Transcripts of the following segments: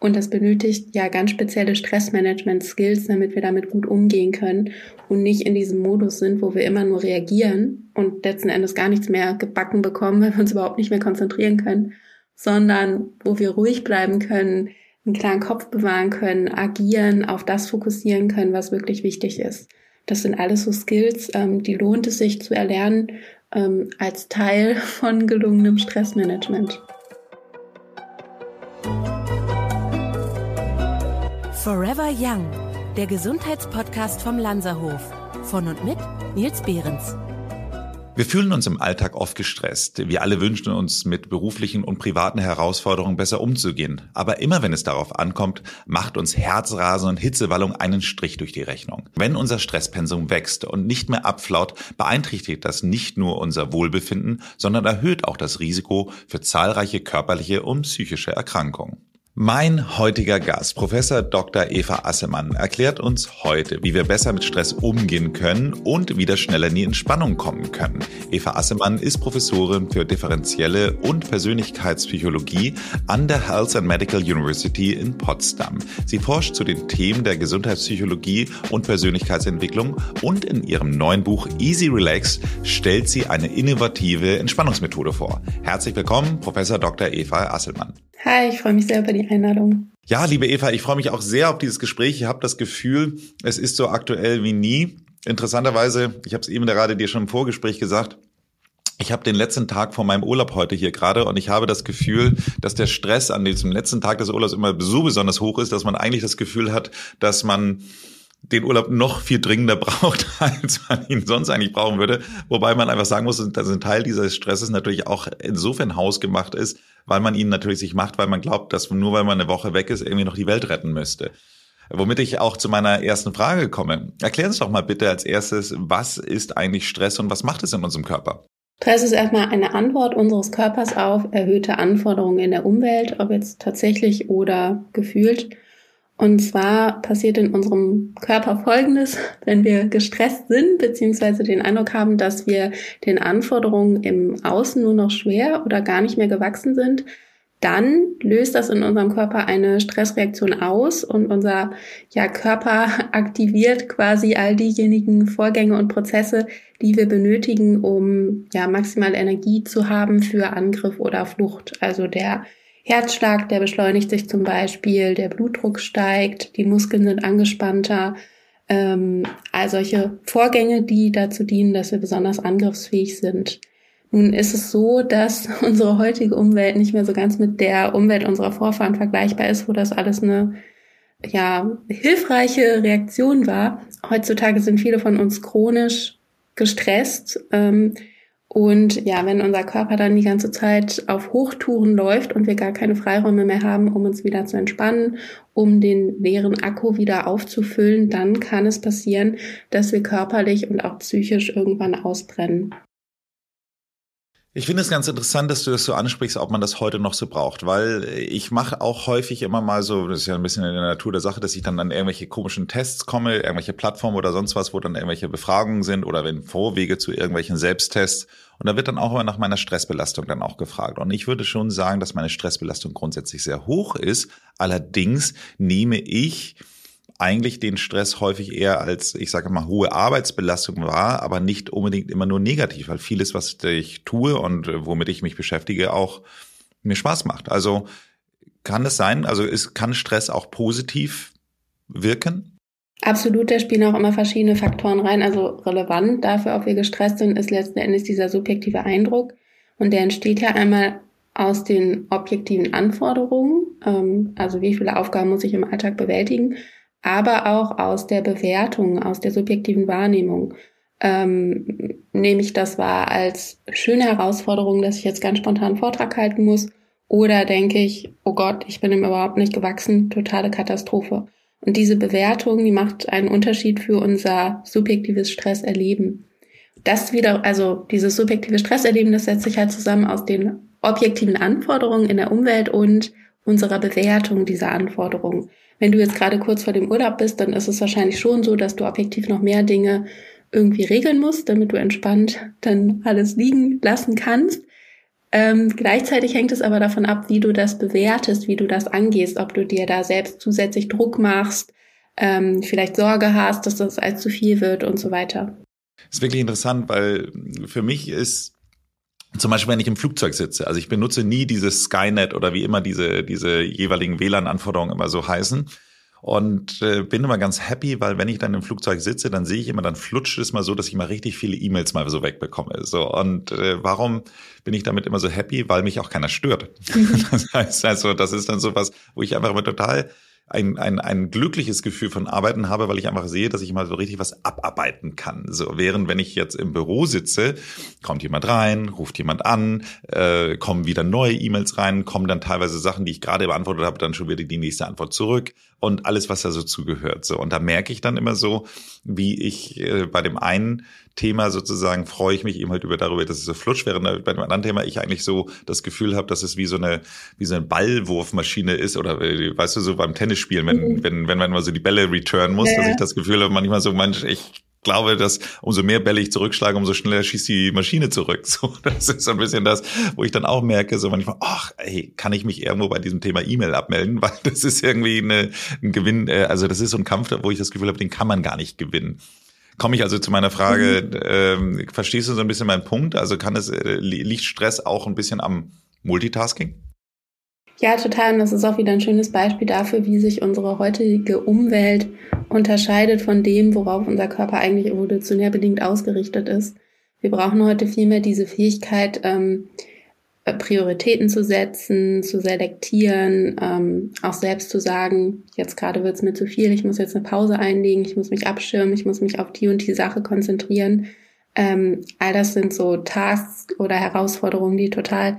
Und das benötigt ja ganz spezielle Stressmanagement-Skills, damit wir damit gut umgehen können und nicht in diesem Modus sind, wo wir immer nur reagieren und letzten Endes gar nichts mehr gebacken bekommen, weil wir uns überhaupt nicht mehr konzentrieren können, sondern wo wir ruhig bleiben können, einen klaren Kopf bewahren können, agieren, auf das fokussieren können, was wirklich wichtig ist. Das sind alles so Skills, ähm, die lohnt es sich zu erlernen ähm, als Teil von gelungenem Stressmanagement. Forever Young, der Gesundheitspodcast vom Lanzerhof. Von und mit Nils Behrens. Wir fühlen uns im Alltag oft gestresst. Wir alle wünschen uns, mit beruflichen und privaten Herausforderungen besser umzugehen. Aber immer wenn es darauf ankommt, macht uns Herzrasen und Hitzewallung einen Strich durch die Rechnung. Wenn unser Stresspensum wächst und nicht mehr abflaut, beeinträchtigt das nicht nur unser Wohlbefinden, sondern erhöht auch das Risiko für zahlreiche körperliche und psychische Erkrankungen. Mein heutiger Gast, Professor Dr. Eva Assemann, erklärt uns heute, wie wir besser mit Stress umgehen können und wieder schneller in die Entspannung kommen können. Eva Assemann ist Professorin für differenzielle und Persönlichkeitspsychologie an der Health and Medical University in Potsdam. Sie forscht zu den Themen der Gesundheitspsychologie und Persönlichkeitsentwicklung und in ihrem neuen Buch Easy Relax stellt sie eine innovative Entspannungsmethode vor. Herzlich willkommen, Professor Dr. Eva Asselmann. Hi, ich freue mich sehr über die Einladung. Ja, liebe Eva, ich freue mich auch sehr auf dieses Gespräch. Ich habe das Gefühl, es ist so aktuell wie nie. Interessanterweise, ich habe es eben gerade dir schon im Vorgespräch gesagt, ich habe den letzten Tag von meinem Urlaub heute hier gerade und ich habe das Gefühl, dass der Stress an diesem letzten Tag des Urlaubs immer so besonders hoch ist, dass man eigentlich das Gefühl hat, dass man den Urlaub noch viel dringender braucht, als man ihn sonst eigentlich brauchen würde. Wobei man einfach sagen muss, dass ein Teil dieses Stresses natürlich auch insofern hausgemacht ist, weil man ihn natürlich sich macht, weil man glaubt, dass nur weil man eine Woche weg ist, irgendwie noch die Welt retten müsste. Womit ich auch zu meiner ersten Frage komme. Erklären Sie doch mal bitte als erstes, was ist eigentlich Stress und was macht es in unserem Körper? Stress ist erstmal eine Antwort unseres Körpers auf erhöhte Anforderungen in der Umwelt, ob jetzt tatsächlich oder gefühlt. Und zwar passiert in unserem Körper Folgendes, wenn wir gestresst sind, beziehungsweise den Eindruck haben, dass wir den Anforderungen im Außen nur noch schwer oder gar nicht mehr gewachsen sind, dann löst das in unserem Körper eine Stressreaktion aus und unser ja, Körper aktiviert quasi all diejenigen Vorgänge und Prozesse, die wir benötigen, um ja maximal Energie zu haben für Angriff oder Flucht. Also der Herzschlag, der beschleunigt sich zum Beispiel, der Blutdruck steigt, die Muskeln sind angespannter. Ähm, all solche Vorgänge, die dazu dienen, dass wir besonders angriffsfähig sind. Nun ist es so, dass unsere heutige Umwelt nicht mehr so ganz mit der Umwelt unserer Vorfahren vergleichbar ist, wo das alles eine ja, hilfreiche Reaktion war. Heutzutage sind viele von uns chronisch gestresst. Ähm, und ja, wenn unser Körper dann die ganze Zeit auf Hochtouren läuft und wir gar keine Freiräume mehr haben, um uns wieder zu entspannen, um den leeren Akku wieder aufzufüllen, dann kann es passieren, dass wir körperlich und auch psychisch irgendwann ausbrennen. Ich finde es ganz interessant, dass du das so ansprichst, ob man das heute noch so braucht, weil ich mache auch häufig immer mal so, das ist ja ein bisschen in der Natur der Sache, dass ich dann an irgendwelche komischen Tests komme, irgendwelche Plattformen oder sonst was, wo dann irgendwelche Befragungen sind oder wenn Vorwege zu irgendwelchen Selbsttests. Und da wird dann auch immer nach meiner Stressbelastung dann auch gefragt. Und ich würde schon sagen, dass meine Stressbelastung grundsätzlich sehr hoch ist. Allerdings nehme ich eigentlich den Stress häufig eher als, ich sage mal, hohe Arbeitsbelastung wahr, aber nicht unbedingt immer nur negativ, weil vieles, was ich tue und äh, womit ich mich beschäftige, auch mir Spaß macht. Also kann es sein, also ist, kann Stress auch positiv wirken? Absolut, da spielen auch immer verschiedene Faktoren rein. Also relevant dafür, ob wir gestresst sind, ist letzten Endes dieser subjektive Eindruck. Und der entsteht ja einmal aus den objektiven Anforderungen, ähm, also wie viele Aufgaben muss ich im Alltag bewältigen, aber auch aus der Bewertung, aus der subjektiven Wahrnehmung. Ähm, nehme ich das wahr als schöne Herausforderung, dass ich jetzt ganz spontan einen Vortrag halten muss? Oder denke ich, oh Gott, ich bin ihm überhaupt nicht gewachsen, totale Katastrophe. Und diese Bewertung, die macht einen Unterschied für unser subjektives Stresserleben. Das wieder, also dieses subjektive Stresserleben, das setzt sich halt zusammen aus den objektiven Anforderungen in der Umwelt und unserer Bewertung dieser Anforderungen. Wenn du jetzt gerade kurz vor dem Urlaub bist, dann ist es wahrscheinlich schon so, dass du objektiv noch mehr Dinge irgendwie regeln musst, damit du entspannt dann alles liegen lassen kannst. Ähm, gleichzeitig hängt es aber davon ab, wie du das bewertest, wie du das angehst, ob du dir da selbst zusätzlich Druck machst, ähm, vielleicht Sorge hast, dass das als zu viel wird und so weiter. Das ist wirklich interessant, weil für mich ist zum Beispiel, wenn ich im Flugzeug sitze, also ich benutze nie dieses Skynet oder wie immer diese, diese jeweiligen WLAN-Anforderungen immer so heißen. Und äh, bin immer ganz happy, weil wenn ich dann im Flugzeug sitze, dann sehe ich immer, dann flutscht es mal so, dass ich mal richtig viele E-Mails mal so wegbekomme. So und äh, warum bin ich damit immer so happy? Weil mich auch keiner stört. das heißt also, das ist dann so was, wo ich einfach immer total ein, ein, ein glückliches Gefühl von Arbeiten habe, weil ich einfach sehe, dass ich mal so richtig was abarbeiten kann. So während wenn ich jetzt im Büro sitze, kommt jemand rein, ruft jemand an, äh, kommen wieder neue E-Mails rein, kommen dann teilweise Sachen, die ich gerade beantwortet habe, dann schon wieder die nächste Antwort zurück und alles, was da so zugehört. So und da merke ich dann immer so, wie ich äh, bei dem einen Thema sozusagen freue ich mich eben halt über darüber, dass es so flutscht, während bei dem anderen Thema ich eigentlich so das Gefühl habe, dass es wie so eine wie so eine Ballwurfmaschine ist oder äh, weißt du so beim Tennisspielen, wenn mhm. wenn wenn man mal so die Bälle return muss, ja. dass ich das Gefühl habe, manchmal so manch ich glaube, dass umso mehr Bälle ich zurückschlage, umso schneller schießt die Maschine zurück. So, das ist so ein bisschen das, wo ich dann auch merke, so manchmal, ach, ey, kann ich mich irgendwo bei diesem Thema E-Mail abmelden, weil das ist irgendwie eine, ein Gewinn, äh, also das ist so ein Kampf, wo ich das Gefühl habe, den kann man gar nicht gewinnen. Komme ich also zu meiner Frage, mhm. ähm, verstehst du so ein bisschen meinen Punkt? Also kann es, äh, liegt Stress auch ein bisschen am Multitasking? Ja, total. Und das ist auch wieder ein schönes Beispiel dafür, wie sich unsere heutige Umwelt unterscheidet von dem, worauf unser Körper eigentlich evolutionär bedingt ausgerichtet ist. Wir brauchen heute vielmehr diese Fähigkeit, ähm, äh, Prioritäten zu setzen, zu selektieren, ähm, auch selbst zu sagen, jetzt gerade wird es mir zu viel, ich muss jetzt eine Pause einlegen, ich muss mich abschirmen, ich muss mich auf die und die Sache konzentrieren. Ähm, all das sind so Tasks oder Herausforderungen, die total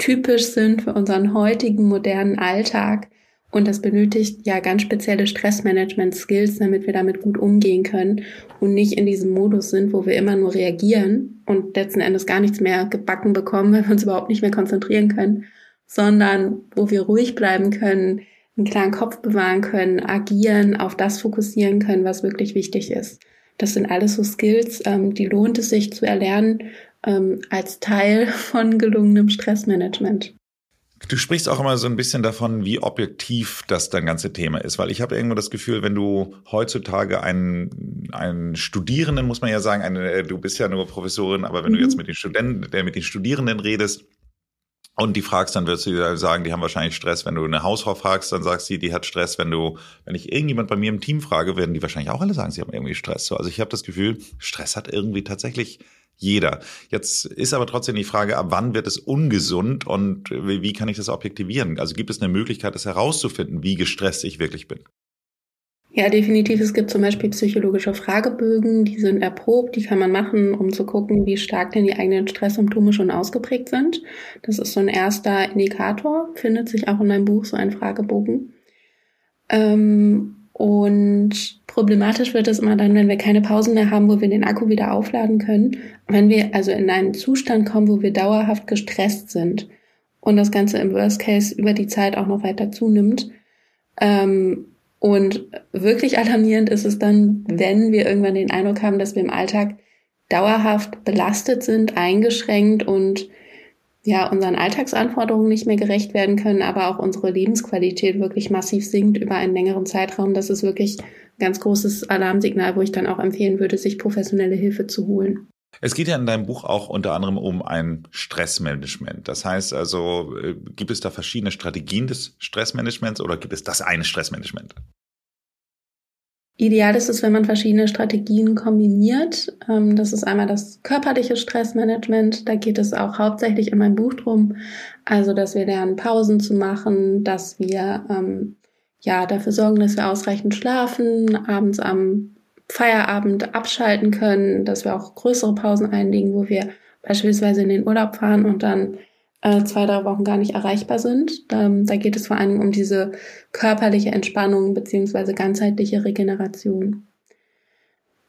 typisch sind für unseren heutigen modernen Alltag. Und das benötigt ja ganz spezielle Stressmanagement-Skills, damit wir damit gut umgehen können und nicht in diesem Modus sind, wo wir immer nur reagieren und letzten Endes gar nichts mehr gebacken bekommen, weil wir uns überhaupt nicht mehr konzentrieren können, sondern wo wir ruhig bleiben können, einen klaren Kopf bewahren können, agieren, auf das fokussieren können, was wirklich wichtig ist. Das sind alles so Skills, ähm, die lohnt es sich zu erlernen ähm, als Teil von gelungenem Stressmanagement. Du sprichst auch immer so ein bisschen davon, wie objektiv das dein ganze Thema ist, weil ich habe irgendwo das Gefühl, wenn du heutzutage einen, einen Studierenden, muss man ja sagen, eine, du bist ja nur Professorin, aber wenn mhm. du jetzt mit den Studenten, der mit den Studierenden redest, und die fragst, dann wirst du sagen, die haben wahrscheinlich Stress. Wenn du eine Hausfrau fragst, dann sagst sie, die hat Stress. Wenn du, wenn ich irgendjemand bei mir im Team frage, werden die wahrscheinlich auch alle sagen, sie haben irgendwie Stress. So, also ich habe das Gefühl, Stress hat irgendwie tatsächlich jeder. Jetzt ist aber trotzdem die Frage, ab wann wird es ungesund und wie kann ich das objektivieren? Also gibt es eine Möglichkeit, das herauszufinden, wie gestresst ich wirklich bin? Ja, definitiv. Es gibt zum Beispiel psychologische Fragebögen, die sind erprobt, die kann man machen, um zu gucken, wie stark denn die eigenen Stresssymptome schon ausgeprägt sind. Das ist so ein erster Indikator, findet sich auch in meinem Buch so ein Fragebogen. Ähm, und problematisch wird es immer dann, wenn wir keine Pausen mehr haben, wo wir den Akku wieder aufladen können. Wenn wir also in einen Zustand kommen, wo wir dauerhaft gestresst sind und das Ganze im Worst Case über die Zeit auch noch weiter zunimmt. Ähm, und wirklich alarmierend ist es dann, wenn wir irgendwann den Eindruck haben, dass wir im Alltag dauerhaft belastet sind, eingeschränkt und ja, unseren Alltagsanforderungen nicht mehr gerecht werden können, aber auch unsere Lebensqualität wirklich massiv sinkt über einen längeren Zeitraum. Das ist wirklich ein ganz großes Alarmsignal, wo ich dann auch empfehlen würde, sich professionelle Hilfe zu holen. Es geht ja in deinem Buch auch unter anderem um ein Stressmanagement. Das heißt also, äh, gibt es da verschiedene Strategien des Stressmanagements oder gibt es das eine Stressmanagement? Ideal ist es, wenn man verschiedene Strategien kombiniert. Ähm, das ist einmal das körperliche Stressmanagement. Da geht es auch hauptsächlich in meinem Buch drum. Also, dass wir lernen, Pausen zu machen, dass wir ähm, ja dafür sorgen, dass wir ausreichend schlafen, abends am Feierabend abschalten können, dass wir auch größere Pausen einlegen, wo wir beispielsweise in den Urlaub fahren und dann äh, zwei, drei Wochen gar nicht erreichbar sind. Ähm, da geht es vor allem um diese körperliche Entspannung beziehungsweise ganzheitliche Regeneration.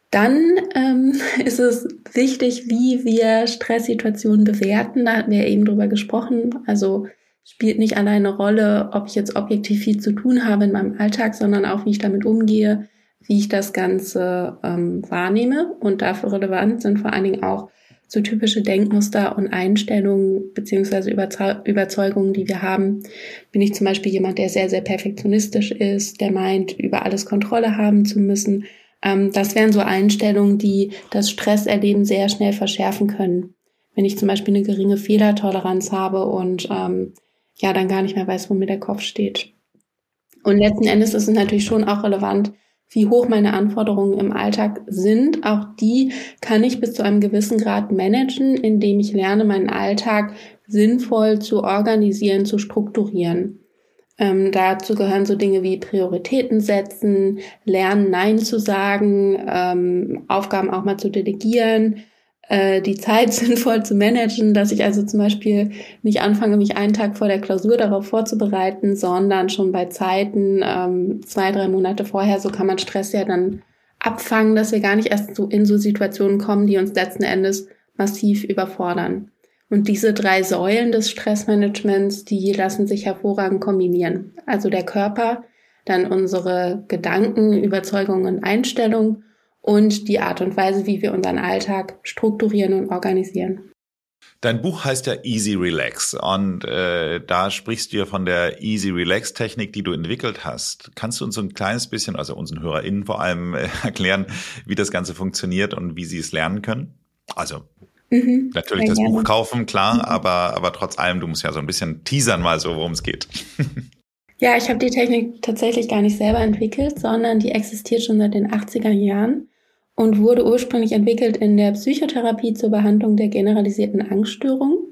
Dann ähm, ist es wichtig, wie wir Stresssituationen bewerten. Da hatten wir eben drüber gesprochen. Also spielt nicht alleine eine Rolle, ob ich jetzt objektiv viel zu tun habe in meinem Alltag, sondern auch, wie ich damit umgehe, wie ich das Ganze ähm, wahrnehme. Und dafür relevant sind vor allen Dingen auch so typische Denkmuster und Einstellungen beziehungsweise Überzeugungen, die wir haben. Bin ich zum Beispiel jemand, der sehr, sehr perfektionistisch ist, der meint, über alles Kontrolle haben zu müssen. Ähm, das wären so Einstellungen, die das Stresserleben sehr schnell verschärfen können. Wenn ich zum Beispiel eine geringe Fehlertoleranz habe und ähm, ja, dann gar nicht mehr weiß, wo mir der Kopf steht. Und letzten Endes ist es natürlich schon auch relevant, wie hoch meine Anforderungen im Alltag sind. Auch die kann ich bis zu einem gewissen Grad managen, indem ich lerne, meinen Alltag sinnvoll zu organisieren, zu strukturieren. Ähm, dazu gehören so Dinge wie Prioritäten setzen, lernen, Nein zu sagen, ähm, Aufgaben auch mal zu delegieren, äh, die Zeit sinnvoll zu managen, dass ich also zum Beispiel nicht anfange, mich einen Tag vor der Klausur darauf vorzubereiten, sondern schon bei Zeiten ähm, zwei, drei Monate vorher, so kann man Stress ja dann abfangen, dass wir gar nicht erst so in so Situationen kommen, die uns letzten Endes massiv überfordern. Und diese drei Säulen des Stressmanagements, die lassen sich hervorragend kombinieren. Also der Körper, dann unsere Gedanken, Überzeugungen, Einstellungen und die Art und Weise, wie wir unseren Alltag strukturieren und organisieren. Dein Buch heißt ja Easy Relax und äh, da sprichst du ja von der Easy Relax Technik, die du entwickelt hast. Kannst du uns so ein kleines bisschen, also unseren HörerInnen vor allem, äh, erklären, wie das Ganze funktioniert und wie sie es lernen können? Also mhm, natürlich das gerne. Buch kaufen, klar, mhm. aber, aber trotz allem, du musst ja so ein bisschen teasern mal so, worum es geht. Ja, ich habe die Technik tatsächlich gar nicht selber entwickelt, sondern die existiert schon seit den 80er Jahren und wurde ursprünglich entwickelt in der Psychotherapie zur Behandlung der generalisierten Angststörung.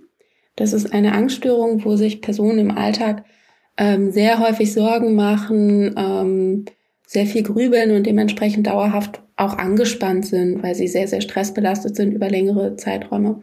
Das ist eine Angststörung, wo sich Personen im Alltag ähm, sehr häufig Sorgen machen, ähm, sehr viel grübeln und dementsprechend dauerhaft auch angespannt sind, weil sie sehr, sehr stressbelastet sind über längere Zeiträume.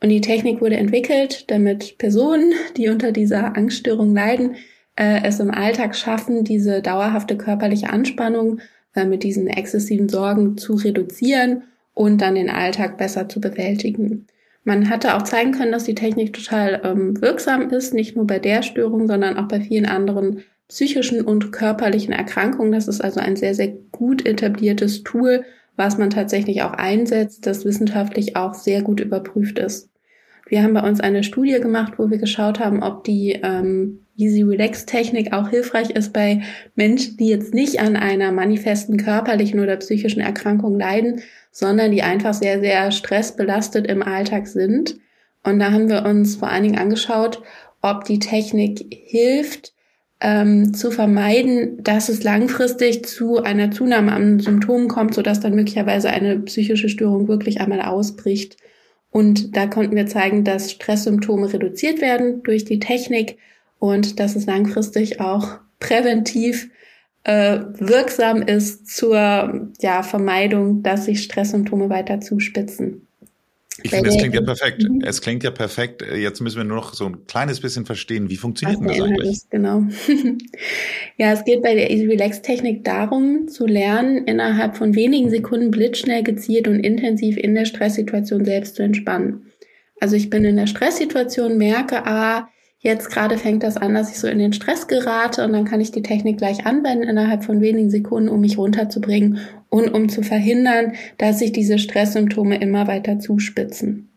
Und die Technik wurde entwickelt, damit Personen, die unter dieser Angststörung leiden, äh, es im Alltag schaffen, diese dauerhafte körperliche Anspannung äh, mit diesen exzessiven Sorgen zu reduzieren und dann den Alltag besser zu bewältigen. Man hatte auch zeigen können, dass die Technik total ähm, wirksam ist, nicht nur bei der Störung, sondern auch bei vielen anderen psychischen und körperlichen Erkrankungen. Das ist also ein sehr, sehr gut etabliertes Tool, was man tatsächlich auch einsetzt, das wissenschaftlich auch sehr gut überprüft ist. Wir haben bei uns eine Studie gemacht, wo wir geschaut haben, ob die ähm, Easy Relax Technik auch hilfreich ist bei Menschen, die jetzt nicht an einer manifesten körperlichen oder psychischen Erkrankung leiden, sondern die einfach sehr, sehr stressbelastet im Alltag sind. Und da haben wir uns vor allen Dingen angeschaut, ob die Technik hilft, ähm, zu vermeiden, dass es langfristig zu einer Zunahme an Symptomen kommt, sodass dann möglicherweise eine psychische Störung wirklich einmal ausbricht. Und da konnten wir zeigen, dass Stresssymptome reduziert werden durch die Technik und dass es langfristig auch präventiv äh, wirksam ist zur ja, Vermeidung, dass sich Stresssymptome weiter zuspitzen. Ich finde, es klingt ja perfekt. Mhm. Es klingt ja perfekt. Jetzt müssen wir nur noch so ein kleines bisschen verstehen, wie funktioniert denn das eigentlich? Ist, genau. ja, es geht bei der Easy Relax Technik darum, zu lernen, innerhalb von wenigen Sekunden blitzschnell gezielt und intensiv in der Stresssituation selbst zu entspannen. Also ich bin in der Stresssituation, merke, ah, Jetzt gerade fängt das an, dass ich so in den Stress gerate und dann kann ich die Technik gleich anwenden innerhalb von wenigen Sekunden, um mich runterzubringen und um zu verhindern, dass sich diese Stresssymptome immer weiter zuspitzen.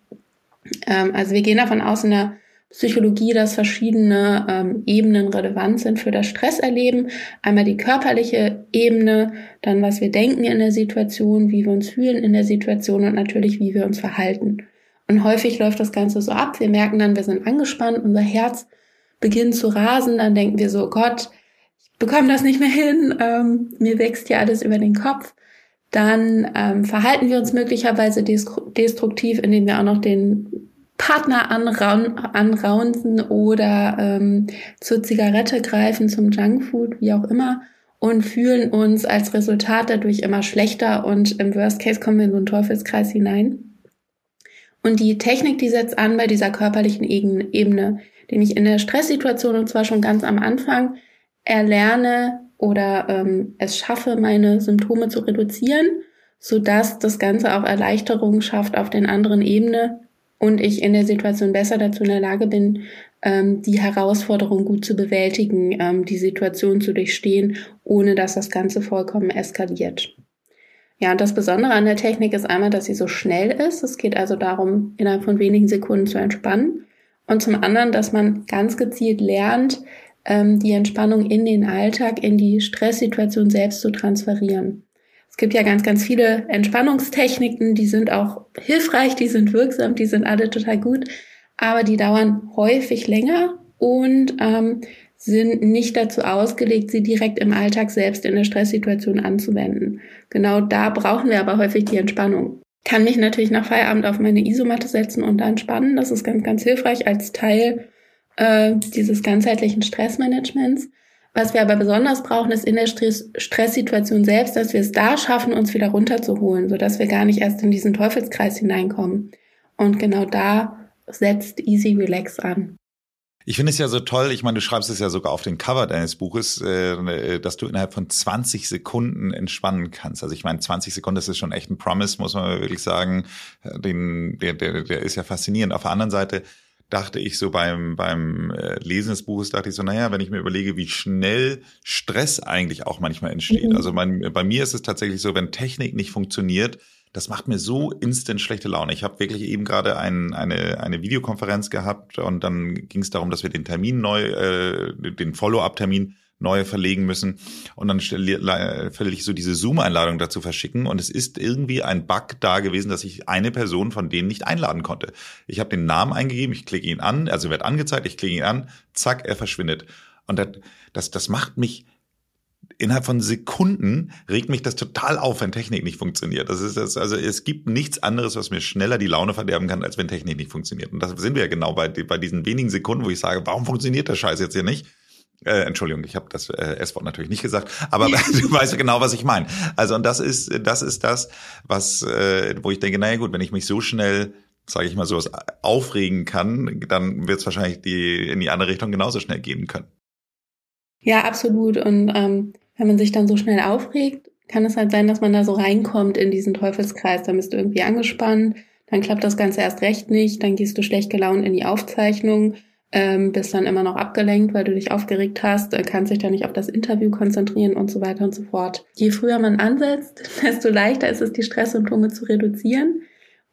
Ähm, also wir gehen davon aus in der Psychologie, dass verschiedene ähm, Ebenen relevant sind für das Stresserleben. Einmal die körperliche Ebene, dann was wir denken in der Situation, wie wir uns fühlen in der Situation und natürlich, wie wir uns verhalten. Und häufig läuft das Ganze so ab. Wir merken dann, wir sind angespannt, unser Herz beginnt zu rasen. Dann denken wir so, Gott, ich bekomme das nicht mehr hin. Ähm, mir wächst hier alles über den Kopf. Dann ähm, verhalten wir uns möglicherweise destruktiv, indem wir auch noch den Partner anraun anraunzen oder ähm, zur Zigarette greifen, zum Junkfood, wie auch immer, und fühlen uns als Resultat dadurch immer schlechter und im Worst Case kommen wir in so einen Teufelskreis hinein. Und die Technik, die setzt an bei dieser körperlichen Ebene, den ich in der Stresssituation und zwar schon ganz am Anfang erlerne oder ähm, es schaffe, meine Symptome zu reduzieren, so das Ganze auch Erleichterung schafft auf den anderen Ebene und ich in der Situation besser dazu in der Lage bin, ähm, die Herausforderung gut zu bewältigen, ähm, die Situation zu durchstehen, ohne dass das Ganze vollkommen eskaliert. Ja, und das Besondere an der Technik ist einmal, dass sie so schnell ist. Es geht also darum, innerhalb von wenigen Sekunden zu entspannen. Und zum anderen, dass man ganz gezielt lernt, ähm, die Entspannung in den Alltag, in die Stresssituation selbst zu transferieren. Es gibt ja ganz, ganz viele Entspannungstechniken, die sind auch hilfreich, die sind wirksam, die sind alle total gut, aber die dauern häufig länger und ähm, sind nicht dazu ausgelegt, sie direkt im Alltag selbst in der Stresssituation anzuwenden. Genau da brauchen wir aber häufig die Entspannung. Kann mich natürlich nach Feierabend auf meine Isomatte setzen und dann entspannen. Das ist ganz, ganz hilfreich als Teil äh, dieses ganzheitlichen Stressmanagements. Was wir aber besonders brauchen, ist in der Stress Stresssituation selbst, dass wir es da schaffen, uns wieder runterzuholen, sodass wir gar nicht erst in diesen Teufelskreis hineinkommen. Und genau da setzt Easy Relax an. Ich finde es ja so toll, ich meine, du schreibst es ja sogar auf den Cover deines Buches, äh, dass du innerhalb von 20 Sekunden entspannen kannst. Also ich meine, 20 Sekunden, das ist schon echt ein Promise, muss man wirklich sagen. Den, der, der, der ist ja faszinierend. Auf der anderen Seite dachte ich so beim, beim äh, Lesen des Buches, dachte ich so, naja, wenn ich mir überlege, wie schnell Stress eigentlich auch manchmal entsteht. Mhm. Also mein, bei mir ist es tatsächlich so, wenn Technik nicht funktioniert, das macht mir so instant schlechte Laune. Ich habe wirklich eben gerade ein, eine, eine Videokonferenz gehabt und dann ging es darum, dass wir den Termin neu, äh, den Follow-up-Termin neue verlegen müssen. Und dann stelle ich so diese Zoom-Einladung dazu verschicken. Und es ist irgendwie ein Bug da gewesen, dass ich eine Person von denen nicht einladen konnte. Ich habe den Namen eingegeben, ich klicke ihn an, also wird angezeigt, ich klicke ihn an, zack, er verschwindet. Und das, das, das macht mich innerhalb von Sekunden regt mich das total auf, wenn Technik nicht funktioniert. Das ist das, also es gibt nichts anderes, was mir schneller die Laune verderben kann, als wenn Technik nicht funktioniert. Und das sind wir ja genau bei, bei diesen wenigen Sekunden, wo ich sage, warum funktioniert der Scheiß jetzt hier nicht? Äh, Entschuldigung, ich habe das äh, S-Wort natürlich nicht gesagt, aber du weißt genau, was ich meine. Also und das ist das ist das, was äh, wo ich denke, naja gut, wenn ich mich so schnell sage ich mal sowas aufregen kann, dann wird es wahrscheinlich die in die andere Richtung genauso schnell gehen können. Ja, absolut. Und ähm, wenn man sich dann so schnell aufregt, kann es halt sein, dass man da so reinkommt in diesen Teufelskreis. Dann bist du irgendwie angespannt, dann klappt das Ganze erst recht nicht, dann gehst du schlecht gelaunt in die Aufzeichnung ähm, bist dann immer noch abgelenkt, weil du dich aufgeregt hast, äh, kannst dich dann nicht auf das Interview konzentrieren und so weiter und so fort. Je früher man ansetzt, desto leichter ist es, die Stresssymptome zu reduzieren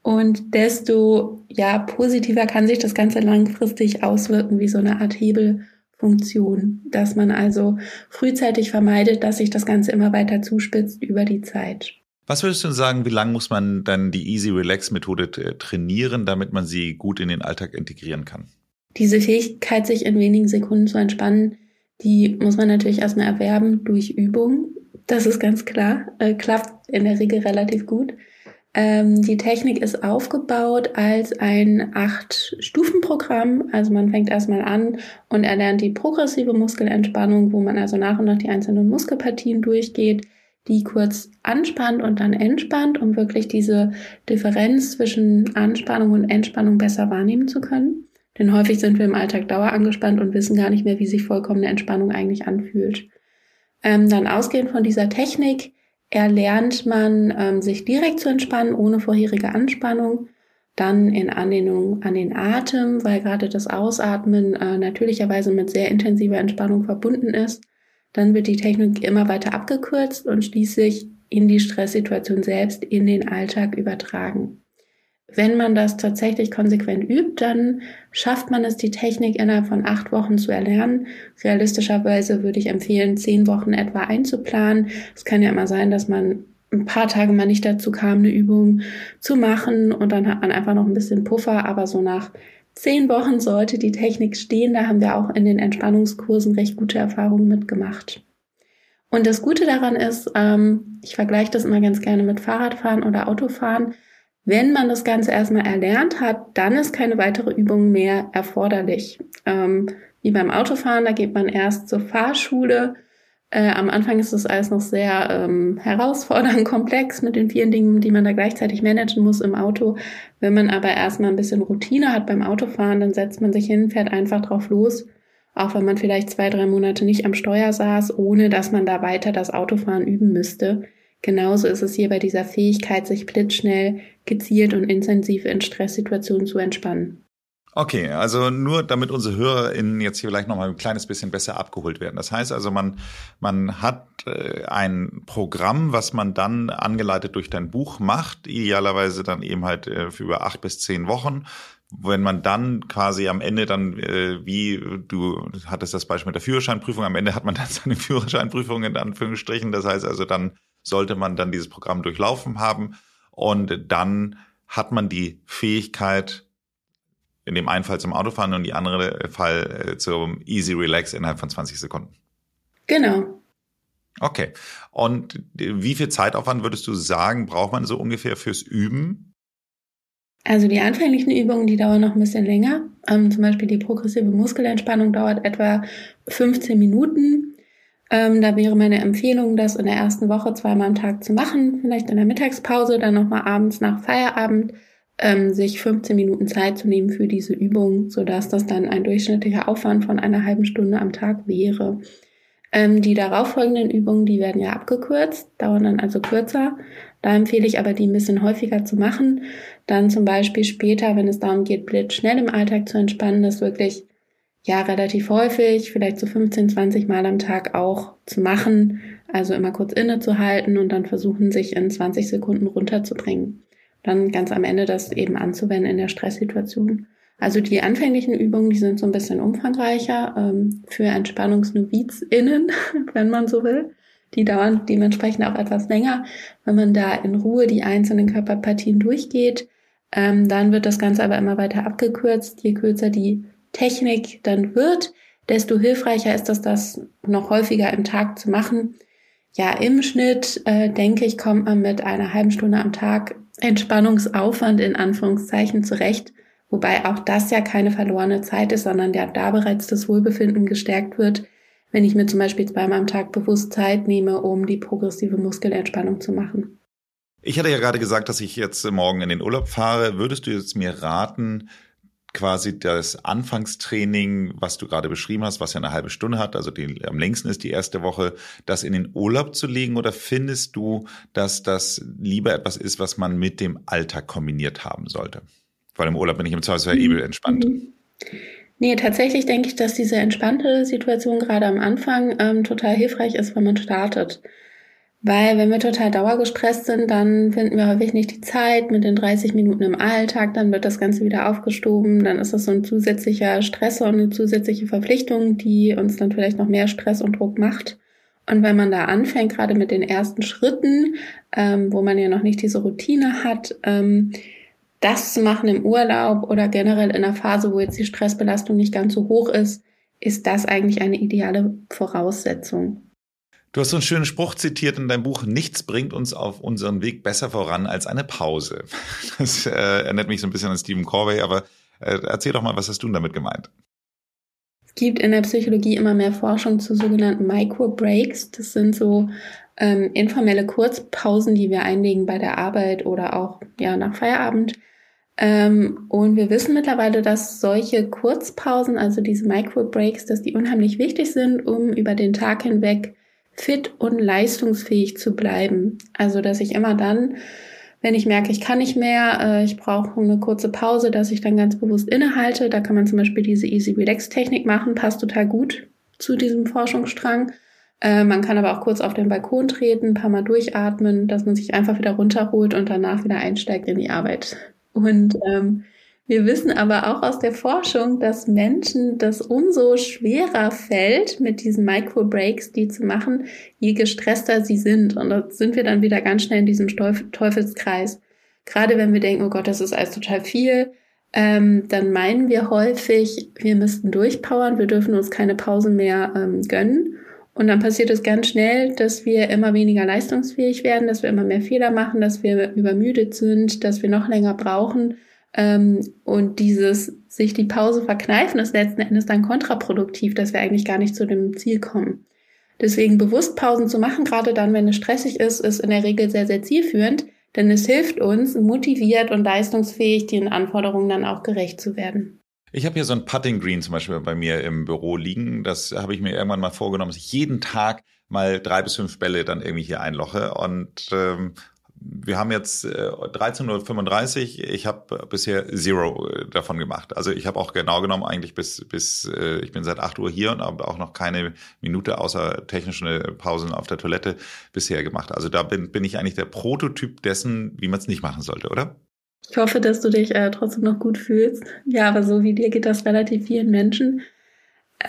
und desto ja positiver kann sich das Ganze langfristig auswirken wie so eine Art Hebelfunktion, dass man also frühzeitig vermeidet, dass sich das Ganze immer weiter zuspitzt über die Zeit. Was würdest du sagen, wie lange muss man dann die Easy Relax Methode äh, trainieren, damit man sie gut in den Alltag integrieren kann? Diese Fähigkeit, sich in wenigen Sekunden zu entspannen, die muss man natürlich erstmal erwerben durch Übung. Das ist ganz klar. Äh, klappt in der Regel relativ gut. Ähm, die Technik ist aufgebaut als ein Acht-Stufen-Programm. Also man fängt erstmal an und erlernt die progressive Muskelentspannung, wo man also nach und nach die einzelnen Muskelpartien durchgeht, die kurz anspannt und dann entspannt, um wirklich diese Differenz zwischen Anspannung und Entspannung besser wahrnehmen zu können. Denn häufig sind wir im Alltag dauerangespannt und wissen gar nicht mehr, wie sich vollkommene Entspannung eigentlich anfühlt. Ähm, dann ausgehend von dieser Technik erlernt man, ähm, sich direkt zu entspannen, ohne vorherige Anspannung. Dann in Anlehnung an den Atem, weil gerade das Ausatmen äh, natürlicherweise mit sehr intensiver Entspannung verbunden ist. Dann wird die Technik immer weiter abgekürzt und schließlich in die Stresssituation selbst, in den Alltag übertragen. Wenn man das tatsächlich konsequent übt, dann schafft man es, die Technik innerhalb von acht Wochen zu erlernen. Realistischerweise würde ich empfehlen, zehn Wochen etwa einzuplanen. Es kann ja immer sein, dass man ein paar Tage mal nicht dazu kam, eine Übung zu machen und dann hat man einfach noch ein bisschen Puffer, aber so nach zehn Wochen sollte die Technik stehen. Da haben wir auch in den Entspannungskursen recht gute Erfahrungen mitgemacht. Und das Gute daran ist, ähm, ich vergleiche das immer ganz gerne mit Fahrradfahren oder Autofahren. Wenn man das Ganze erstmal erlernt hat, dann ist keine weitere Übung mehr erforderlich. Ähm, wie beim Autofahren, da geht man erst zur Fahrschule. Äh, am Anfang ist das alles noch sehr ähm, herausfordernd, komplex mit den vielen Dingen, die man da gleichzeitig managen muss im Auto. Wenn man aber erstmal ein bisschen Routine hat beim Autofahren, dann setzt man sich hin, fährt einfach drauf los, auch wenn man vielleicht zwei, drei Monate nicht am Steuer saß, ohne dass man da weiter das Autofahren üben müsste. Genauso ist es hier bei dieser Fähigkeit, sich blitzschnell, gezielt und intensiv in Stresssituationen zu entspannen. Okay, also nur damit unsere HörerInnen jetzt hier vielleicht noch mal ein kleines bisschen besser abgeholt werden. Das heißt also, man, man hat äh, ein Programm, was man dann angeleitet durch dein Buch macht, idealerweise dann eben halt äh, für über acht bis zehn Wochen. Wenn man dann quasi am Ende dann, äh, wie du hattest das Beispiel mit der Führerscheinprüfung, am Ende hat man dann seine Führerscheinprüfung in Anführungsstrichen. Das heißt also, dann sollte man dann dieses Programm durchlaufen haben und dann hat man die Fähigkeit, in dem einen Fall zum Autofahren und die andere Fall zum Easy Relax innerhalb von 20 Sekunden. Genau. Okay. Und wie viel Zeitaufwand würdest du sagen, braucht man so ungefähr fürs Üben? Also die anfänglichen Übungen, die dauern noch ein bisschen länger. Ähm, zum Beispiel die progressive Muskelentspannung dauert etwa 15 Minuten. Ähm, da wäre meine Empfehlung, das in der ersten Woche zweimal am Tag zu machen, vielleicht in der Mittagspause, dann nochmal abends nach Feierabend, ähm, sich 15 Minuten Zeit zu nehmen für diese Übung, sodass das dann ein durchschnittlicher Aufwand von einer halben Stunde am Tag wäre. Ähm, die darauffolgenden Übungen, die werden ja abgekürzt, dauern dann also kürzer. Da empfehle ich aber, die ein bisschen häufiger zu machen. Dann zum Beispiel später, wenn es darum geht, blitzschnell im Alltag zu entspannen, das wirklich ja relativ häufig, vielleicht so 15, 20 Mal am Tag auch zu machen. Also immer kurz innezuhalten und dann versuchen, sich in 20 Sekunden runterzubringen. Dann ganz am Ende das eben anzuwenden in der Stresssituation. Also die anfänglichen Übungen, die sind so ein bisschen umfangreicher ähm, für EntspannungsnovizInnen, wenn man so will. Die dauern dementsprechend auch etwas länger. Wenn man da in Ruhe die einzelnen Körperpartien durchgeht, ähm, dann wird das Ganze aber immer weiter abgekürzt. Je kürzer die Technik dann wird, desto hilfreicher ist es, das noch häufiger im Tag zu machen. Ja, im Schnitt, äh, denke ich, kommt man mit einer halben Stunde am Tag Entspannungsaufwand in Anführungszeichen zurecht Wobei auch das ja keine verlorene Zeit ist, sondern ja da bereits das Wohlbefinden gestärkt wird, wenn ich mir zum Beispiel zweimal am Tag bewusst Zeit nehme, um die progressive Muskelentspannung zu machen. Ich hatte ja gerade gesagt, dass ich jetzt morgen in den Urlaub fahre. Würdest du jetzt mir raten, quasi das Anfangstraining, was du gerade beschrieben hast, was ja eine halbe Stunde hat, also die am längsten ist die erste Woche, das in den Urlaub zu legen oder findest du, dass das lieber etwas ist, was man mit dem Alltag kombiniert haben sollte? Weil im Urlaub bin ich im Zweifelsfall mhm. übel entspannt. Nee, tatsächlich denke ich, dass diese entspannte Situation gerade am Anfang ähm, total hilfreich ist, wenn man startet. Weil wenn wir total dauergestresst sind, dann finden wir häufig nicht die Zeit mit den 30 Minuten im Alltag, dann wird das Ganze wieder aufgestoben, dann ist das so ein zusätzlicher Stress und eine zusätzliche Verpflichtung, die uns dann vielleicht noch mehr Stress und Druck macht. Und wenn man da anfängt, gerade mit den ersten Schritten, ähm, wo man ja noch nicht diese Routine hat, ähm, das zu machen im Urlaub oder generell in einer Phase, wo jetzt die Stressbelastung nicht ganz so hoch ist, ist das eigentlich eine ideale Voraussetzung. Du hast so einen schönen Spruch zitiert in deinem Buch, nichts bringt uns auf unseren Weg besser voran als eine Pause. Das äh, erinnert mich so ein bisschen an Stephen Corvey, aber äh, erzähl doch mal, was hast du damit gemeint? Es gibt in der Psychologie immer mehr Forschung zu sogenannten Micro-Breaks. Das sind so ähm, informelle Kurzpausen, die wir einlegen bei der Arbeit oder auch ja nach Feierabend, ähm, und wir wissen mittlerweile, dass solche Kurzpausen, also diese Micro-Breaks, dass die unheimlich wichtig sind, um über den Tag hinweg fit und leistungsfähig zu bleiben. Also, dass ich immer dann, wenn ich merke, ich kann nicht mehr, äh, ich brauche eine kurze Pause, dass ich dann ganz bewusst innehalte. Da kann man zum Beispiel diese Easy Relax Technik machen, passt total gut zu diesem Forschungsstrang. Äh, man kann aber auch kurz auf den Balkon treten, ein paar Mal durchatmen, dass man sich einfach wieder runterholt und danach wieder einsteigt in die Arbeit. Und ähm, wir wissen aber auch aus der Forschung, dass Menschen das umso schwerer fällt, mit diesen Micro-Breaks die zu machen, je gestresster sie sind. Und da sind wir dann wieder ganz schnell in diesem Teufelskreis. Gerade wenn wir denken, oh Gott, das ist alles total viel, ähm, dann meinen wir häufig, wir müssten durchpowern, wir dürfen uns keine Pausen mehr ähm, gönnen. Und dann passiert es ganz schnell, dass wir immer weniger leistungsfähig werden, dass wir immer mehr Fehler machen, dass wir übermüdet sind, dass wir noch länger brauchen. Ähm, und dieses sich die Pause verkneifen ist letzten Endes dann kontraproduktiv, dass wir eigentlich gar nicht zu dem Ziel kommen. Deswegen bewusst Pausen zu machen, gerade dann, wenn es stressig ist, ist in der Regel sehr, sehr zielführend, denn es hilft uns, motiviert und leistungsfähig den Anforderungen dann auch gerecht zu werden. Ich habe hier so ein Putting Green zum Beispiel bei mir im Büro liegen. Das habe ich mir irgendwann mal vorgenommen, dass ich jeden Tag mal drei bis fünf Bälle dann irgendwie hier einloche. Und ähm, wir haben jetzt äh, 13.35 Uhr. Ich habe bisher Zero äh, davon gemacht. Also ich habe auch genau genommen eigentlich bis, bis äh, ich bin seit 8 Uhr hier und habe auch noch keine Minute außer technische Pausen auf der Toilette bisher gemacht. Also da bin, bin ich eigentlich der Prototyp dessen, wie man es nicht machen sollte, oder? Ich hoffe, dass du dich äh, trotzdem noch gut fühlst. Ja, aber so wie dir geht das relativ vielen Menschen.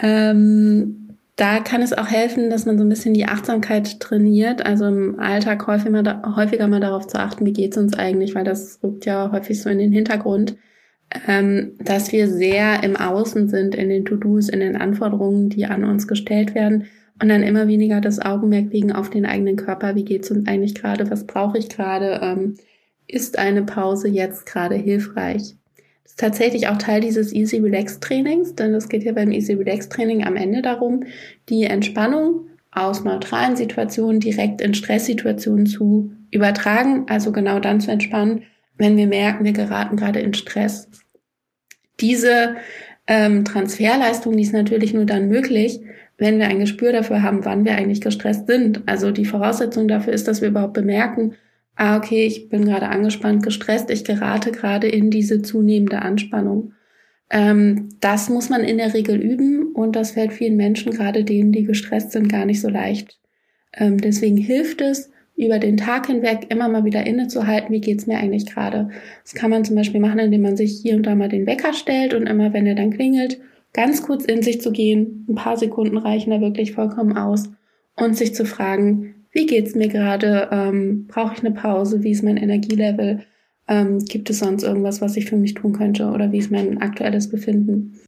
Ähm, da kann es auch helfen, dass man so ein bisschen die Achtsamkeit trainiert, also im Alltag häufig mal, häufiger mal darauf zu achten, wie geht's uns eigentlich, weil das rückt ja häufig so in den Hintergrund, ähm, dass wir sehr im Außen sind, in den To-Dos, in den Anforderungen, die an uns gestellt werden und dann immer weniger das Augenmerk legen auf den eigenen Körper, wie geht's uns eigentlich gerade, was brauche ich gerade, ähm, ist eine Pause jetzt gerade hilfreich? Ist tatsächlich auch Teil dieses Easy Relax Trainings, denn es geht ja beim Easy Relax Training am Ende darum, die Entspannung aus neutralen Situationen direkt in Stresssituationen zu übertragen, also genau dann zu entspannen, wenn wir merken, wir geraten gerade in Stress. Diese ähm, Transferleistung, die ist natürlich nur dann möglich, wenn wir ein Gespür dafür haben, wann wir eigentlich gestresst sind. Also die Voraussetzung dafür ist, dass wir überhaupt bemerken, ah, okay, ich bin gerade angespannt, gestresst, ich gerate gerade in diese zunehmende Anspannung. Ähm, das muss man in der Regel üben und das fällt vielen Menschen, gerade denen, die gestresst sind, gar nicht so leicht. Ähm, deswegen hilft es, über den Tag hinweg immer mal wieder innezuhalten, wie geht's mir eigentlich gerade. Das kann man zum Beispiel machen, indem man sich hier und da mal den Wecker stellt und immer, wenn er dann klingelt, ganz kurz in sich zu gehen. Ein paar Sekunden reichen da wirklich vollkommen aus und sich zu fragen, wie geht's mir gerade? Ähm, Brauche ich eine Pause? Wie ist mein Energielevel? Ähm, gibt es sonst irgendwas, was ich für mich tun könnte? Oder wie ist mein aktuelles Befinden?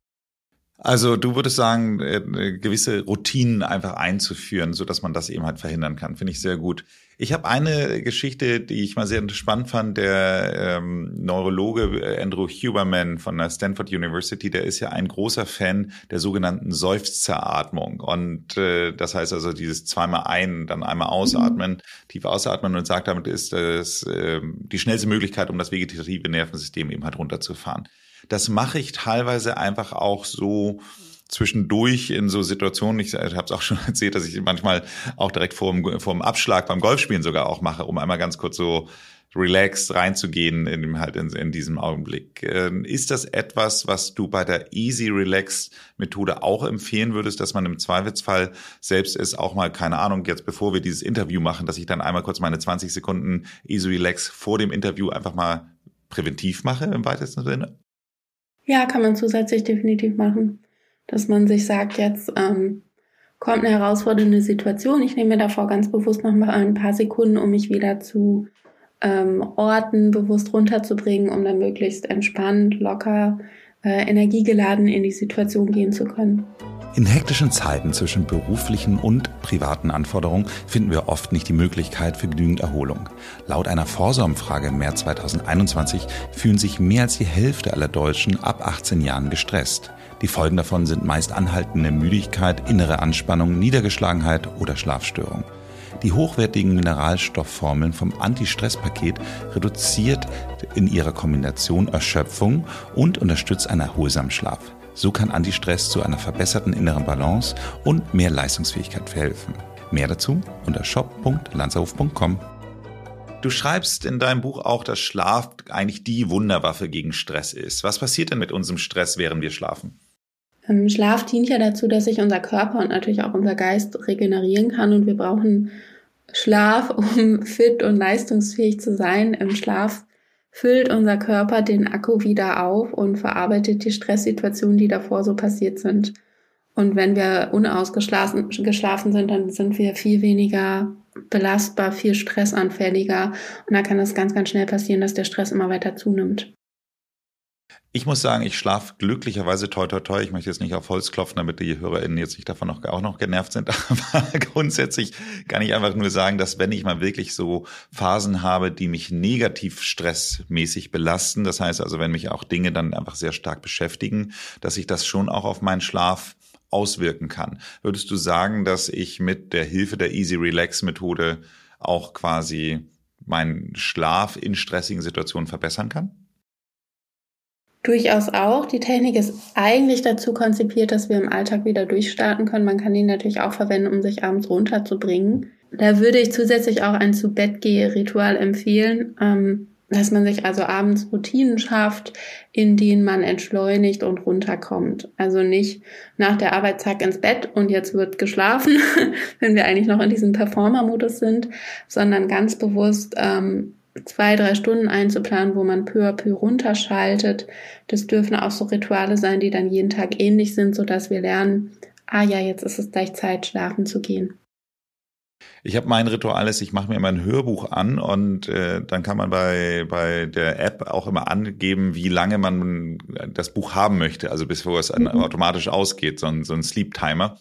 Also du würdest sagen, äh, gewisse Routinen einfach einzuführen, so dass man das eben halt verhindern kann. Finde ich sehr gut. Ich habe eine Geschichte, die ich mal sehr spannend fand. Der ähm, Neurologe äh, Andrew Huberman von der Stanford University, der ist ja ein großer Fan der sogenannten Seufzeratmung. Und äh, das heißt also dieses zweimal ein, dann einmal ausatmen, mhm. tief ausatmen und sagt, damit ist das äh, die schnellste Möglichkeit, um das vegetative Nervensystem eben halt runterzufahren. Das mache ich teilweise einfach auch so zwischendurch in so Situationen, ich habe es auch schon erzählt, dass ich manchmal auch direkt vor dem, vor dem Abschlag beim Golfspielen sogar auch mache, um einmal ganz kurz so relaxed reinzugehen in dem halt in, in diesem Augenblick. Ähm, ist das etwas, was du bei der Easy Relax Methode auch empfehlen würdest, dass man im Zweifelsfall selbst ist auch mal keine Ahnung jetzt bevor wir dieses Interview machen, dass ich dann einmal kurz meine 20 Sekunden Easy Relax vor dem Interview einfach mal präventiv mache im weitesten Sinne? Ja, kann man zusätzlich definitiv machen. Dass man sich sagt, jetzt ähm, kommt eine herausfordernde Situation. Ich nehme mir davor ganz bewusst noch mal ein paar Sekunden, um mich wieder zu ähm, Orten bewusst runterzubringen, um dann möglichst entspannt, locker, äh, energiegeladen in die Situation gehen zu können. In hektischen Zeiten zwischen beruflichen und privaten Anforderungen finden wir oft nicht die Möglichkeit für genügend Erholung. Laut einer Vorsorumfrage im März 2021 fühlen sich mehr als die Hälfte aller Deutschen ab 18 Jahren gestresst. Die Folgen davon sind meist anhaltende Müdigkeit, innere Anspannung, Niedergeschlagenheit oder Schlafstörung. Die hochwertigen Mineralstoffformeln vom Anti-Stress-Paket reduziert in ihrer Kombination Erschöpfung und unterstützt einen erholsamen Schlaf. So kann Antistress zu einer verbesserten inneren Balance und mehr Leistungsfähigkeit verhelfen. Mehr dazu unter shop.lanzerhof.com. Du schreibst in deinem Buch auch, dass Schlaf eigentlich die Wunderwaffe gegen Stress ist. Was passiert denn mit unserem Stress, während wir schlafen? Ähm, Schlaf dient ja dazu, dass sich unser Körper und natürlich auch unser Geist regenerieren kann und wir brauchen Schlaf, um fit und leistungsfähig zu sein. Im Schlaf füllt unser Körper den Akku wieder auf und verarbeitet die Stresssituationen, die davor so passiert sind. Und wenn wir unausgeschlafen geschlafen sind, dann sind wir viel weniger belastbar, viel stressanfälliger. Und da kann es ganz, ganz schnell passieren, dass der Stress immer weiter zunimmt. Ich muss sagen, ich schlafe glücklicherweise toi toi toi. Ich möchte jetzt nicht auf Holz klopfen, damit die HörerInnen jetzt nicht davon noch, auch noch genervt sind. Aber grundsätzlich kann ich einfach nur sagen, dass wenn ich mal wirklich so Phasen habe, die mich negativ stressmäßig belasten, das heißt also, wenn mich auch Dinge dann einfach sehr stark beschäftigen, dass ich das schon auch auf meinen Schlaf auswirken kann. Würdest du sagen, dass ich mit der Hilfe der Easy Relax Methode auch quasi meinen Schlaf in stressigen Situationen verbessern kann? Durchaus auch. Die Technik ist eigentlich dazu konzipiert, dass wir im Alltag wieder durchstarten können. Man kann ihn natürlich auch verwenden, um sich abends runterzubringen. Da würde ich zusätzlich auch ein zu Bett gehe Ritual empfehlen. Ähm, dass man sich also abends Routinen schafft, in denen man entschleunigt und runterkommt. Also nicht nach der Arbeit zack ins Bett und jetzt wird geschlafen, wenn wir eigentlich noch in diesem Performer-Modus sind, sondern ganz bewusst ähm, zwei, drei Stunden einzuplanen, wo man peu à peu runterschaltet. Das dürfen auch so Rituale sein, die dann jeden Tag ähnlich sind, sodass wir lernen, ah ja, jetzt ist es gleich Zeit, schlafen zu gehen. Ich habe mein Ritual ist, ich mache mir immer ein Hörbuch an und äh, dann kann man bei, bei der App auch immer angeben, wie lange man das Buch haben möchte, also bis wo es mhm. automatisch ausgeht, so ein, so ein Sleep Timer.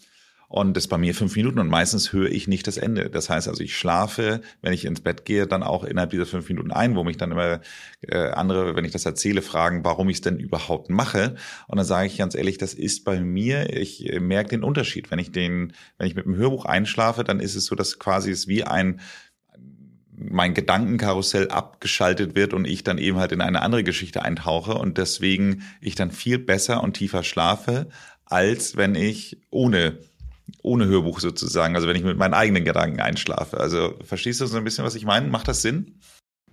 Und das ist bei mir fünf Minuten und meistens höre ich nicht das Ende. Das heißt also, ich schlafe, wenn ich ins Bett gehe, dann auch innerhalb dieser fünf Minuten ein, wo mich dann immer äh, andere, wenn ich das erzähle, fragen, warum ich es denn überhaupt mache. Und dann sage ich ganz ehrlich, das ist bei mir, ich äh, merke den Unterschied. Wenn ich den, wenn ich mit dem Hörbuch einschlafe, dann ist es so, dass quasi es wie ein mein Gedankenkarussell abgeschaltet wird und ich dann eben halt in eine andere Geschichte eintauche und deswegen ich dann viel besser und tiefer schlafe, als wenn ich ohne ohne Hörbuch sozusagen, also wenn ich mit meinen eigenen Gedanken einschlafe. Also verstehst du so ein bisschen, was ich meine? Macht das Sinn?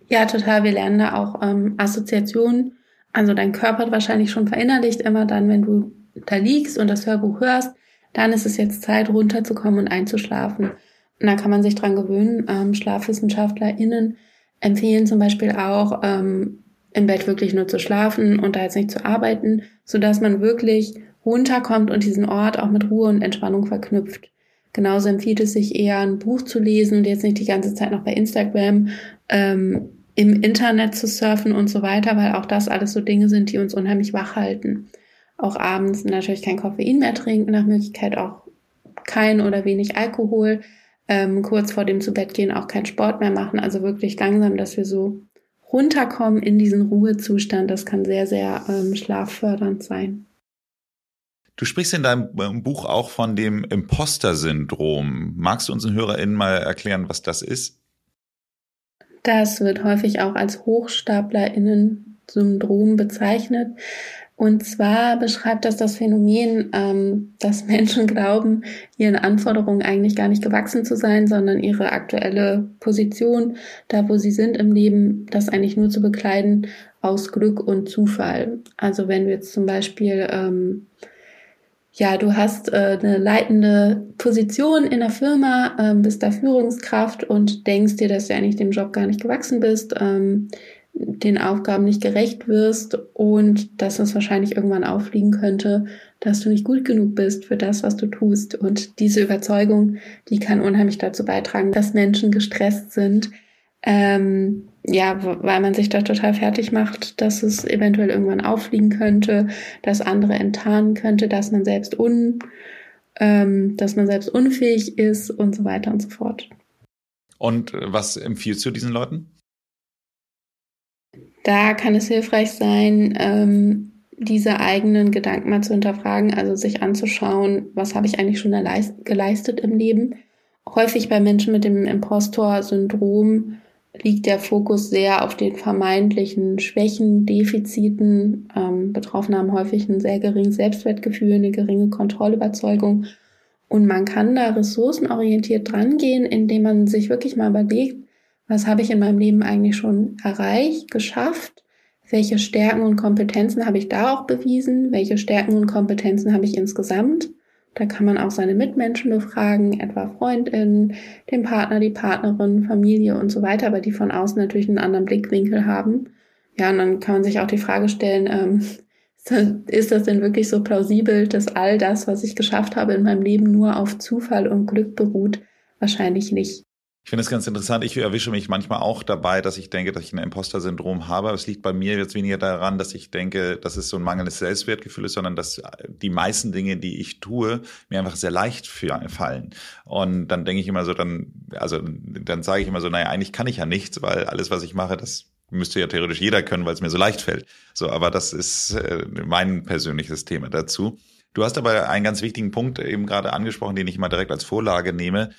Ja, total. Wir lernen da auch ähm, Assoziationen. Also dein Körper hat wahrscheinlich schon verinnerlicht, immer dann, wenn du da liegst und das Hörbuch hörst, dann ist es jetzt Zeit, runterzukommen und einzuschlafen. Und da kann man sich dran gewöhnen. Ähm, SchlafwissenschaftlerInnen empfehlen zum Beispiel auch, ähm, im Bett wirklich nur zu schlafen und da jetzt nicht zu arbeiten, so dass man wirklich runterkommt und diesen Ort auch mit Ruhe und Entspannung verknüpft. Genauso empfiehlt es sich eher, ein Buch zu lesen und jetzt nicht die ganze Zeit noch bei Instagram ähm, im Internet zu surfen und so weiter, weil auch das alles so Dinge sind, die uns unheimlich wach halten. Auch abends natürlich kein Koffein mehr trinken, nach Möglichkeit auch kein oder wenig Alkohol. Ähm, kurz vor dem zu Bett gehen auch kein Sport mehr machen. Also wirklich langsam, dass wir so runterkommen in diesen Ruhezustand. Das kann sehr, sehr ähm, schlaffördernd sein. Du sprichst in deinem ähm, Buch auch von dem Imposter-Syndrom. Magst du unseren HörerInnen mal erklären, was das ist? Das wird häufig auch als HochstaplerInnen-Syndrom bezeichnet. Und zwar beschreibt das das Phänomen, ähm, dass Menschen glauben, ihren Anforderungen eigentlich gar nicht gewachsen zu sein, sondern ihre aktuelle Position, da wo sie sind im Leben, das eigentlich nur zu bekleiden aus Glück und Zufall. Also wenn du jetzt zum Beispiel ähm, ja, du hast äh, eine leitende Position in der Firma, ähm, bist da Führungskraft und denkst dir, dass du eigentlich dem Job gar nicht gewachsen bist, ähm, den Aufgaben nicht gerecht wirst und dass es wahrscheinlich irgendwann auffliegen könnte, dass du nicht gut genug bist für das, was du tust. Und diese Überzeugung, die kann unheimlich dazu beitragen, dass Menschen gestresst sind, ähm, ja, weil man sich da total fertig macht, dass es eventuell irgendwann auffliegen könnte, dass andere enttarnen könnte, dass man selbst un, ähm, dass man selbst unfähig ist und so weiter und so fort. Und äh, was empfiehlst du diesen Leuten? Da kann es hilfreich sein, ähm, diese eigenen Gedanken mal zu hinterfragen, also sich anzuschauen, was habe ich eigentlich schon geleistet im Leben. Häufig bei Menschen mit dem Impostor-Syndrom liegt der Fokus sehr auf den vermeintlichen Schwächen, Defiziten. Ähm, Betroffene haben häufig ein sehr geringes Selbstwertgefühl, eine geringe Kontrollüberzeugung. Und man kann da ressourcenorientiert drangehen, indem man sich wirklich mal überlegt, was habe ich in meinem Leben eigentlich schon erreicht, geschafft? Welche Stärken und Kompetenzen habe ich da auch bewiesen? Welche Stärken und Kompetenzen habe ich insgesamt? Da kann man auch seine Mitmenschen befragen, etwa Freundinnen, den Partner, die Partnerin, Familie und so weiter, aber die von außen natürlich einen anderen Blickwinkel haben. Ja, und dann kann man sich auch die Frage stellen, ähm, ist das denn wirklich so plausibel, dass all das, was ich geschafft habe in meinem Leben, nur auf Zufall und Glück beruht? Wahrscheinlich nicht. Ich finde es ganz interessant. Ich erwische mich manchmal auch dabei, dass ich denke, dass ich ein Imposter-Syndrom habe. Es liegt bei mir jetzt weniger daran, dass ich denke, dass es so ein mangelndes Selbstwertgefühl ist, sondern dass die meisten Dinge, die ich tue, mir einfach sehr leicht fallen. Und dann denke ich immer so, dann, also dann sage ich immer so, naja, eigentlich kann ich ja nichts, weil alles, was ich mache, das müsste ja theoretisch jeder können, weil es mir so leicht fällt. So, aber das ist äh, mein persönliches Thema dazu. Du hast aber einen ganz wichtigen Punkt eben gerade angesprochen, den ich mal direkt als Vorlage nehme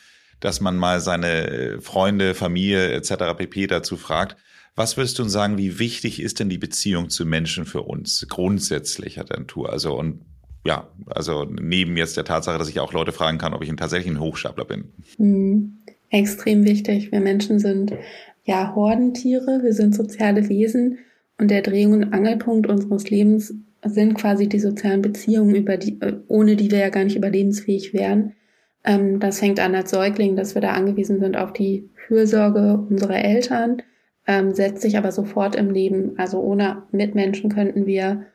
dass man mal seine Freunde, Familie etc. pp. dazu fragt. Was würdest du uns sagen, wie wichtig ist denn die Beziehung zu Menschen für uns grundsätzlich hat Tour? Also und ja, also neben jetzt der Tatsache, dass ich auch Leute fragen kann, ob ich tatsächlich ein Hochstapler bin. Hm. extrem wichtig. Wir Menschen sind ja Hordentiere, wir sind soziale Wesen und der Drehung- und Angelpunkt unseres Lebens sind quasi die sozialen Beziehungen, über die, äh, ohne die wir ja gar nicht überlebensfähig wären. Ähm, das fängt an als Säugling, dass wir da angewiesen sind auf die Fürsorge unserer Eltern, ähm, setzt sich aber sofort im Leben. Also ohne Mitmenschen könnten wir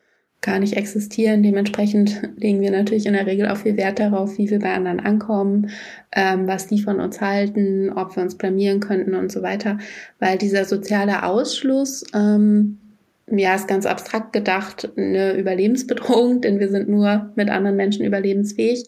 gar nicht existieren. Dementsprechend legen wir natürlich in der Regel auch viel Wert darauf, wie wir bei anderen ankommen, ähm, was die von uns halten, ob wir uns blamieren könnten und so weiter. Weil dieser soziale Ausschluss, ähm, ja, ist ganz abstrakt gedacht eine Überlebensbedrohung, denn wir sind nur mit anderen Menschen überlebensfähig.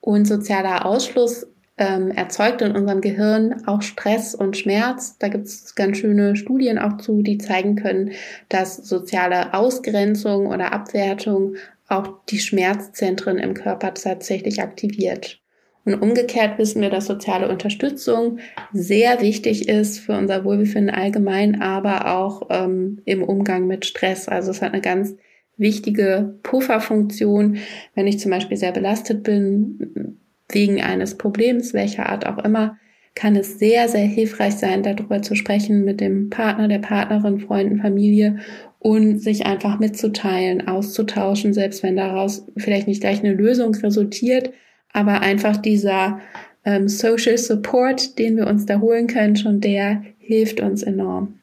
Und sozialer Ausschluss ähm, erzeugt in unserem Gehirn auch Stress und Schmerz. Da gibt es ganz schöne Studien auch zu, die zeigen können, dass soziale Ausgrenzung oder Abwertung auch die Schmerzzentren im Körper tatsächlich aktiviert. Und umgekehrt wissen wir, dass soziale Unterstützung sehr wichtig ist für unser Wohlbefinden allgemein, aber auch ähm, im Umgang mit Stress. Also es hat eine ganz wichtige Pufferfunktion. Wenn ich zum Beispiel sehr belastet bin, wegen eines Problems, welcher Art auch immer, kann es sehr, sehr hilfreich sein, darüber zu sprechen mit dem Partner, der Partnerin, Freunden, Familie und sich einfach mitzuteilen, auszutauschen, selbst wenn daraus vielleicht nicht gleich eine Lösung resultiert, aber einfach dieser ähm, Social Support, den wir uns da holen können, schon der hilft uns enorm.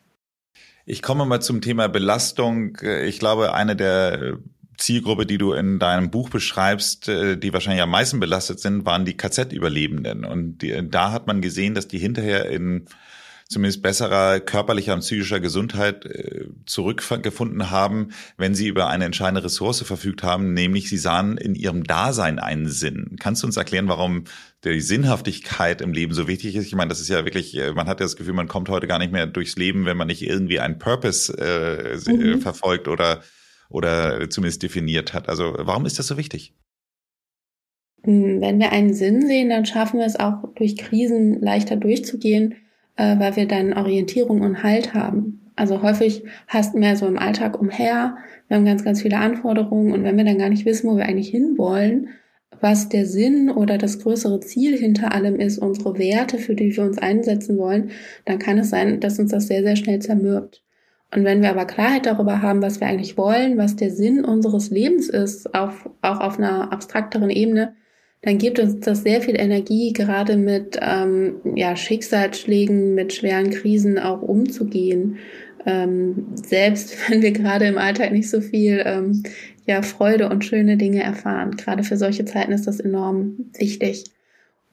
Ich komme mal zum Thema Belastung. Ich glaube, eine der Zielgruppe, die du in deinem Buch beschreibst, äh, die wahrscheinlich am meisten belastet sind, waren die KZ-Überlebenden. Und die, da hat man gesehen, dass die hinterher in zumindest besserer körperlicher und psychischer Gesundheit äh, zurückgefunden haben, wenn sie über eine entscheidende Ressource verfügt haben, nämlich sie sahen in ihrem Dasein einen Sinn. Kannst du uns erklären, warum die Sinnhaftigkeit im Leben so wichtig ist? Ich meine, das ist ja wirklich, äh, man hat ja das Gefühl, man kommt heute gar nicht mehr durchs Leben, wenn man nicht irgendwie einen Purpose äh, mhm. verfolgt oder oder zumindest definiert hat. Also warum ist das so wichtig? Hm, wenn wir einen Sinn sehen, dann schaffen wir es auch durch Krisen leichter durchzugehen, äh, weil wir dann Orientierung und Halt haben. Also häufig hasten wir so im Alltag umher, wir haben ganz, ganz viele Anforderungen und wenn wir dann gar nicht wissen, wo wir eigentlich hinwollen, was der Sinn oder das größere Ziel hinter allem ist, unsere Werte, für die wir uns einsetzen wollen, dann kann es sein, dass uns das sehr, sehr schnell zermürbt. Und wenn wir aber Klarheit darüber haben, was wir eigentlich wollen, was der Sinn unseres Lebens ist, auf, auch auf einer abstrakteren Ebene, dann gibt uns das sehr viel Energie, gerade mit ähm, ja, Schicksalsschlägen, mit schweren Krisen auch umzugehen. Ähm, selbst wenn wir gerade im Alltag nicht so viel ähm, ja, Freude und schöne Dinge erfahren. Gerade für solche Zeiten ist das enorm wichtig.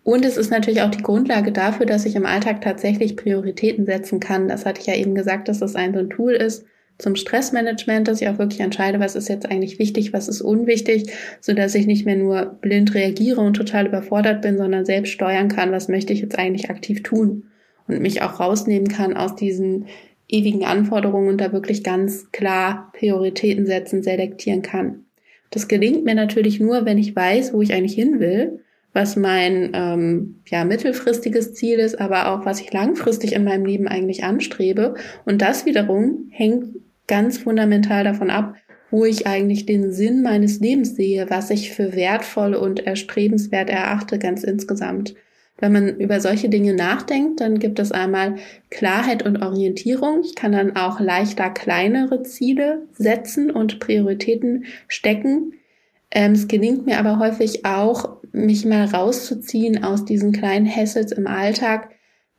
Und es ist natürlich auch die Grundlage dafür, dass ich im Alltag tatsächlich Prioritäten setzen kann. Das hatte ich ja eben gesagt, dass das ein so ein Tool ist zum Stressmanagement, dass ich auch wirklich entscheide, was ist jetzt eigentlich wichtig, was ist unwichtig, so dass ich nicht mehr nur blind reagiere und total überfordert bin, sondern selbst steuern kann, was möchte ich jetzt eigentlich aktiv tun und mich auch rausnehmen kann aus diesen ewigen Anforderungen und da wirklich ganz klar Prioritäten setzen, selektieren kann. Das gelingt mir natürlich nur, wenn ich weiß, wo ich eigentlich hin will was mein ähm, ja, mittelfristiges Ziel ist, aber auch was ich langfristig in meinem Leben eigentlich anstrebe. Und das wiederum hängt ganz fundamental davon ab, wo ich eigentlich den Sinn meines Lebens sehe, was ich für wertvoll und erstrebenswert erachte, ganz insgesamt. Wenn man über solche Dinge nachdenkt, dann gibt es einmal Klarheit und Orientierung. Ich kann dann auch leichter kleinere Ziele setzen und Prioritäten stecken. Ähm, es gelingt mir aber häufig auch, mich mal rauszuziehen aus diesen kleinen Hassels im Alltag,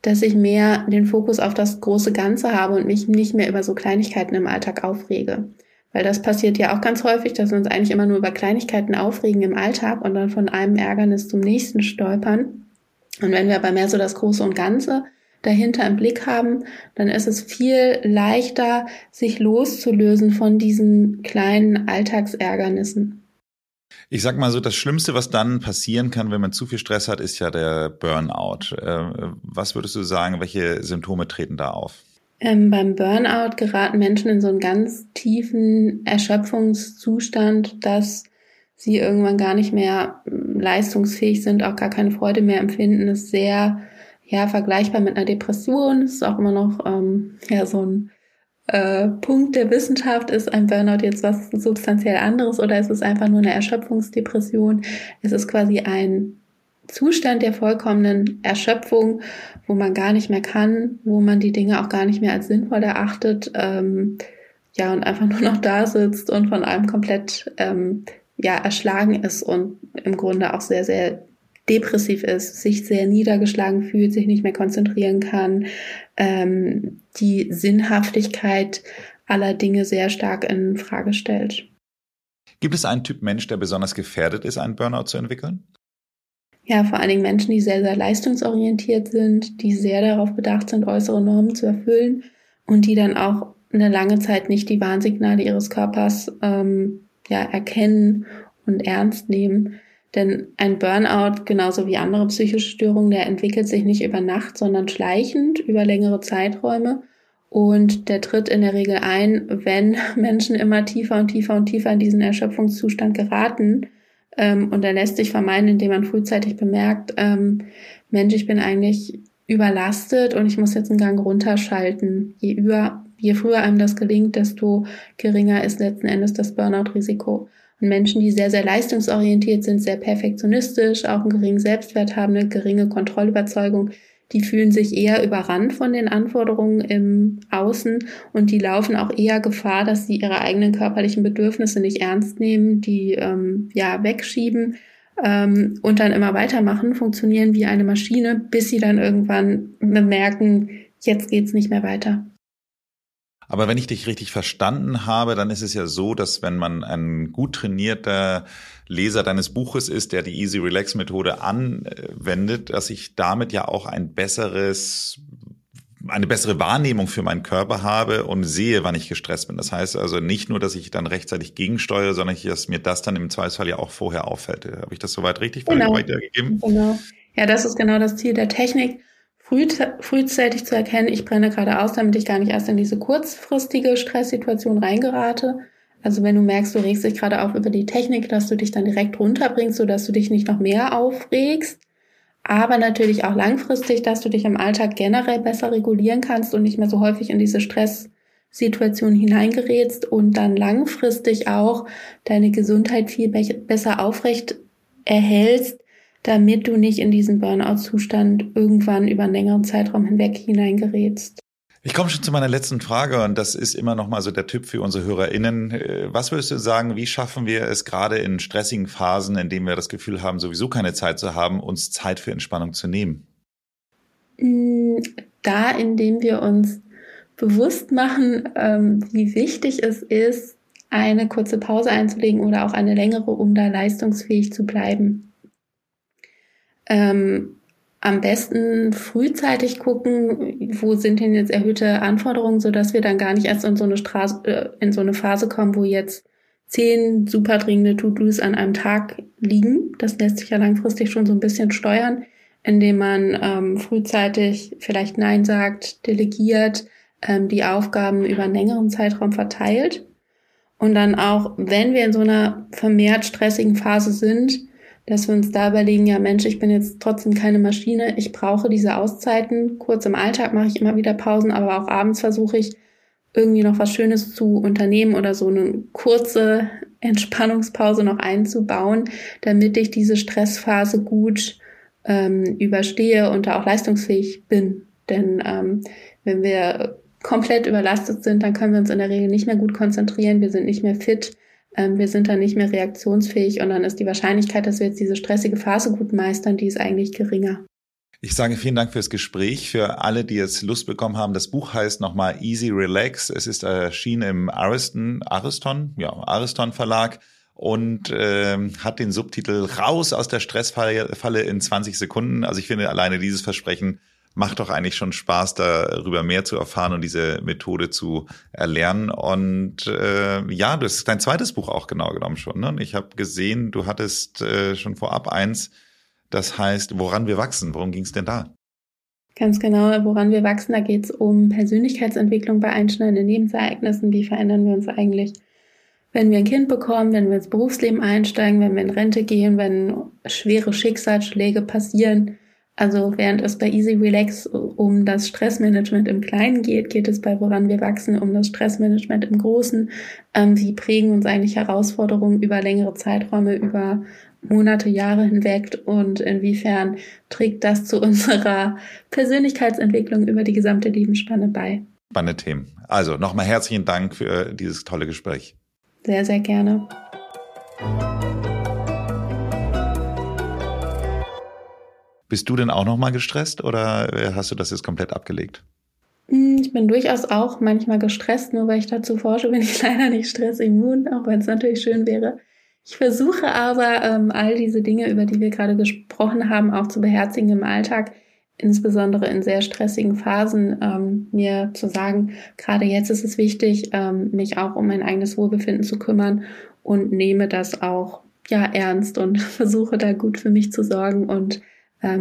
dass ich mehr den Fokus auf das große Ganze habe und mich nicht mehr über so Kleinigkeiten im Alltag aufrege. Weil das passiert ja auch ganz häufig, dass wir uns eigentlich immer nur über Kleinigkeiten aufregen im Alltag und dann von einem Ärgernis zum nächsten stolpern. Und wenn wir aber mehr so das Große und Ganze dahinter im Blick haben, dann ist es viel leichter, sich loszulösen von diesen kleinen Alltagsärgernissen. Ich sag mal so, das Schlimmste, was dann passieren kann, wenn man zu viel Stress hat, ist ja der Burnout. Äh, was würdest du sagen, welche Symptome treten da auf? Ähm, beim Burnout geraten Menschen in so einen ganz tiefen Erschöpfungszustand, dass sie irgendwann gar nicht mehr hm, leistungsfähig sind, auch gar keine Freude mehr empfinden. Das ist sehr ja vergleichbar mit einer Depression. Das ist auch immer noch ähm, ja so ein äh, Punkt der Wissenschaft? Ist ein Burnout jetzt was substanziell anderes oder ist es einfach nur eine Erschöpfungsdepression? Es ist quasi ein Zustand der vollkommenen Erschöpfung, wo man gar nicht mehr kann, wo man die Dinge auch gar nicht mehr als sinnvoll erachtet, ähm, ja, und einfach nur noch da sitzt und von allem komplett ähm, ja, erschlagen ist und im Grunde auch sehr, sehr depressiv ist, sich sehr niedergeschlagen fühlt, sich nicht mehr konzentrieren kann, ähm, die Sinnhaftigkeit aller Dinge sehr stark in Frage stellt. Gibt es einen Typ Mensch, der besonders gefährdet ist, einen Burnout zu entwickeln? Ja, vor allen Dingen Menschen, die sehr, sehr leistungsorientiert sind, die sehr darauf bedacht sind, äußere Normen zu erfüllen und die dann auch eine lange Zeit nicht die Warnsignale ihres Körpers ähm, ja, erkennen und ernst nehmen. Denn ein Burnout, genauso wie andere psychische Störungen, der entwickelt sich nicht über Nacht, sondern schleichend über längere Zeiträume. Und der tritt in der Regel ein, wenn Menschen immer tiefer und tiefer und tiefer in diesen Erschöpfungszustand geraten. Ähm, und er lässt sich vermeiden, indem man frühzeitig bemerkt, ähm, Mensch, ich bin eigentlich überlastet und ich muss jetzt einen Gang runterschalten. Je, über, je früher einem das gelingt, desto geringer ist letzten Endes das Burnout-Risiko. Und Menschen, die sehr, sehr leistungsorientiert sind, sehr perfektionistisch, auch einen geringen Selbstwert haben, eine geringe Kontrollüberzeugung, die fühlen sich eher überrannt von den Anforderungen im Außen und die laufen auch eher Gefahr, dass sie ihre eigenen körperlichen Bedürfnisse nicht ernst nehmen, die ähm, ja wegschieben ähm, und dann immer weitermachen, funktionieren wie eine Maschine, bis sie dann irgendwann bemerken, jetzt geht's nicht mehr weiter. Aber wenn ich dich richtig verstanden habe, dann ist es ja so, dass wenn man ein gut trainierter Leser deines Buches ist, der die Easy Relax Methode anwendet, dass ich damit ja auch ein besseres eine bessere Wahrnehmung für meinen Körper habe und sehe, wann ich gestresst bin. Das heißt also nicht nur, dass ich dann rechtzeitig gegensteuere, sondern dass mir das dann im Zweifelsfall ja auch vorher auffällt. Habe ich das soweit richtig genau. weitergegeben? Genau. Ja, das ist genau das Ziel der Technik früh, frühzeitig zu erkennen, ich brenne gerade aus, damit ich gar nicht erst in diese kurzfristige Stresssituation reingerate. Also wenn du merkst, du regst dich gerade auf über die Technik, dass du dich dann direkt runterbringst, sodass du dich nicht noch mehr aufregst. Aber natürlich auch langfristig, dass du dich im Alltag generell besser regulieren kannst und nicht mehr so häufig in diese Stresssituation hineingerätst und dann langfristig auch deine Gesundheit viel besser aufrecht erhältst, damit du nicht in diesen Burnout-Zustand irgendwann über einen längeren Zeitraum hinweg hineingerätst. Ich komme schon zu meiner letzten Frage und das ist immer noch mal so der Tipp für unsere HörerInnen. Äh, was würdest du sagen, wie schaffen wir es gerade in stressigen Phasen, in denen wir das Gefühl haben, sowieso keine Zeit zu haben, uns Zeit für Entspannung zu nehmen? Mm, da, indem wir uns bewusst machen, ähm, wie wichtig es ist, eine kurze Pause einzulegen oder auch eine längere, um da leistungsfähig zu bleiben. Ähm, am besten frühzeitig gucken, wo sind denn jetzt erhöhte Anforderungen, so dass wir dann gar nicht erst in so eine Straße, äh, in so eine Phase kommen, wo jetzt zehn super dringende To-Dos an einem Tag liegen. Das lässt sich ja langfristig schon so ein bisschen steuern, indem man ähm, frühzeitig vielleicht Nein sagt, delegiert, ähm, die Aufgaben über einen längeren Zeitraum verteilt. Und dann auch, wenn wir in so einer vermehrt stressigen Phase sind, dass wir uns da überlegen, ja Mensch, ich bin jetzt trotzdem keine Maschine, ich brauche diese Auszeiten. Kurz im Alltag mache ich immer wieder Pausen, aber auch abends versuche ich irgendwie noch was Schönes zu unternehmen oder so eine kurze Entspannungspause noch einzubauen, damit ich diese Stressphase gut ähm, überstehe und da auch leistungsfähig bin. Denn ähm, wenn wir komplett überlastet sind, dann können wir uns in der Regel nicht mehr gut konzentrieren, wir sind nicht mehr fit wir sind dann nicht mehr reaktionsfähig und dann ist die Wahrscheinlichkeit, dass wir jetzt diese stressige Phase gut meistern, die ist eigentlich geringer. Ich sage vielen Dank fürs Gespräch. Für alle, die jetzt Lust bekommen haben, das Buch heißt nochmal Easy Relax. Es ist erschienen im Ariston, Ariston, ja, Ariston Verlag und äh, hat den Subtitel Raus aus der Stressfalle in 20 Sekunden. Also ich finde alleine dieses Versprechen macht doch eigentlich schon Spaß, darüber mehr zu erfahren und diese Methode zu erlernen. Und äh, ja, das ist dein zweites Buch auch genau genommen schon. Ne? Und ich habe gesehen, du hattest äh, schon vorab eins, das heißt, woran wir wachsen. Worum ging es denn da? Ganz genau, woran wir wachsen, da geht es um Persönlichkeitsentwicklung bei einschneidenden Lebensereignissen. Wie verändern wir uns eigentlich, wenn wir ein Kind bekommen, wenn wir ins Berufsleben einsteigen, wenn wir in Rente gehen, wenn schwere Schicksalsschläge passieren? Also während es bei Easy Relax um das Stressmanagement im Kleinen geht, geht es bei Woran wir wachsen um das Stressmanagement im Großen. Ähm, wie prägen uns eigentlich Herausforderungen über längere Zeiträume, über Monate, Jahre hinweg und inwiefern trägt das zu unserer Persönlichkeitsentwicklung über die gesamte Lebensspanne bei. Spannende Themen. Also nochmal herzlichen Dank für dieses tolle Gespräch. Sehr, sehr gerne. Bist du denn auch nochmal gestresst oder hast du das jetzt komplett abgelegt? Hm, ich bin durchaus auch manchmal gestresst, nur weil ich dazu forsche, bin ich leider nicht stressimmun, auch wenn es natürlich schön wäre. Ich versuche aber, ähm, all diese Dinge, über die wir gerade gesprochen haben, auch zu beherzigen im Alltag, insbesondere in sehr stressigen Phasen, ähm, mir zu sagen, gerade jetzt ist es wichtig, ähm, mich auch um mein eigenes Wohlbefinden zu kümmern und nehme das auch ja ernst und versuche da gut für mich zu sorgen und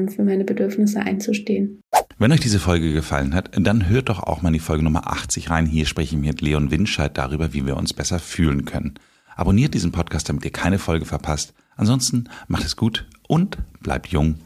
für meine Bedürfnisse einzustehen. Wenn euch diese Folge gefallen hat, dann hört doch auch mal in die Folge Nummer 80 rein. Hier spreche ich mit Leon Winscheid darüber, wie wir uns besser fühlen können. Abonniert diesen Podcast, damit ihr keine Folge verpasst. Ansonsten macht es gut und bleibt jung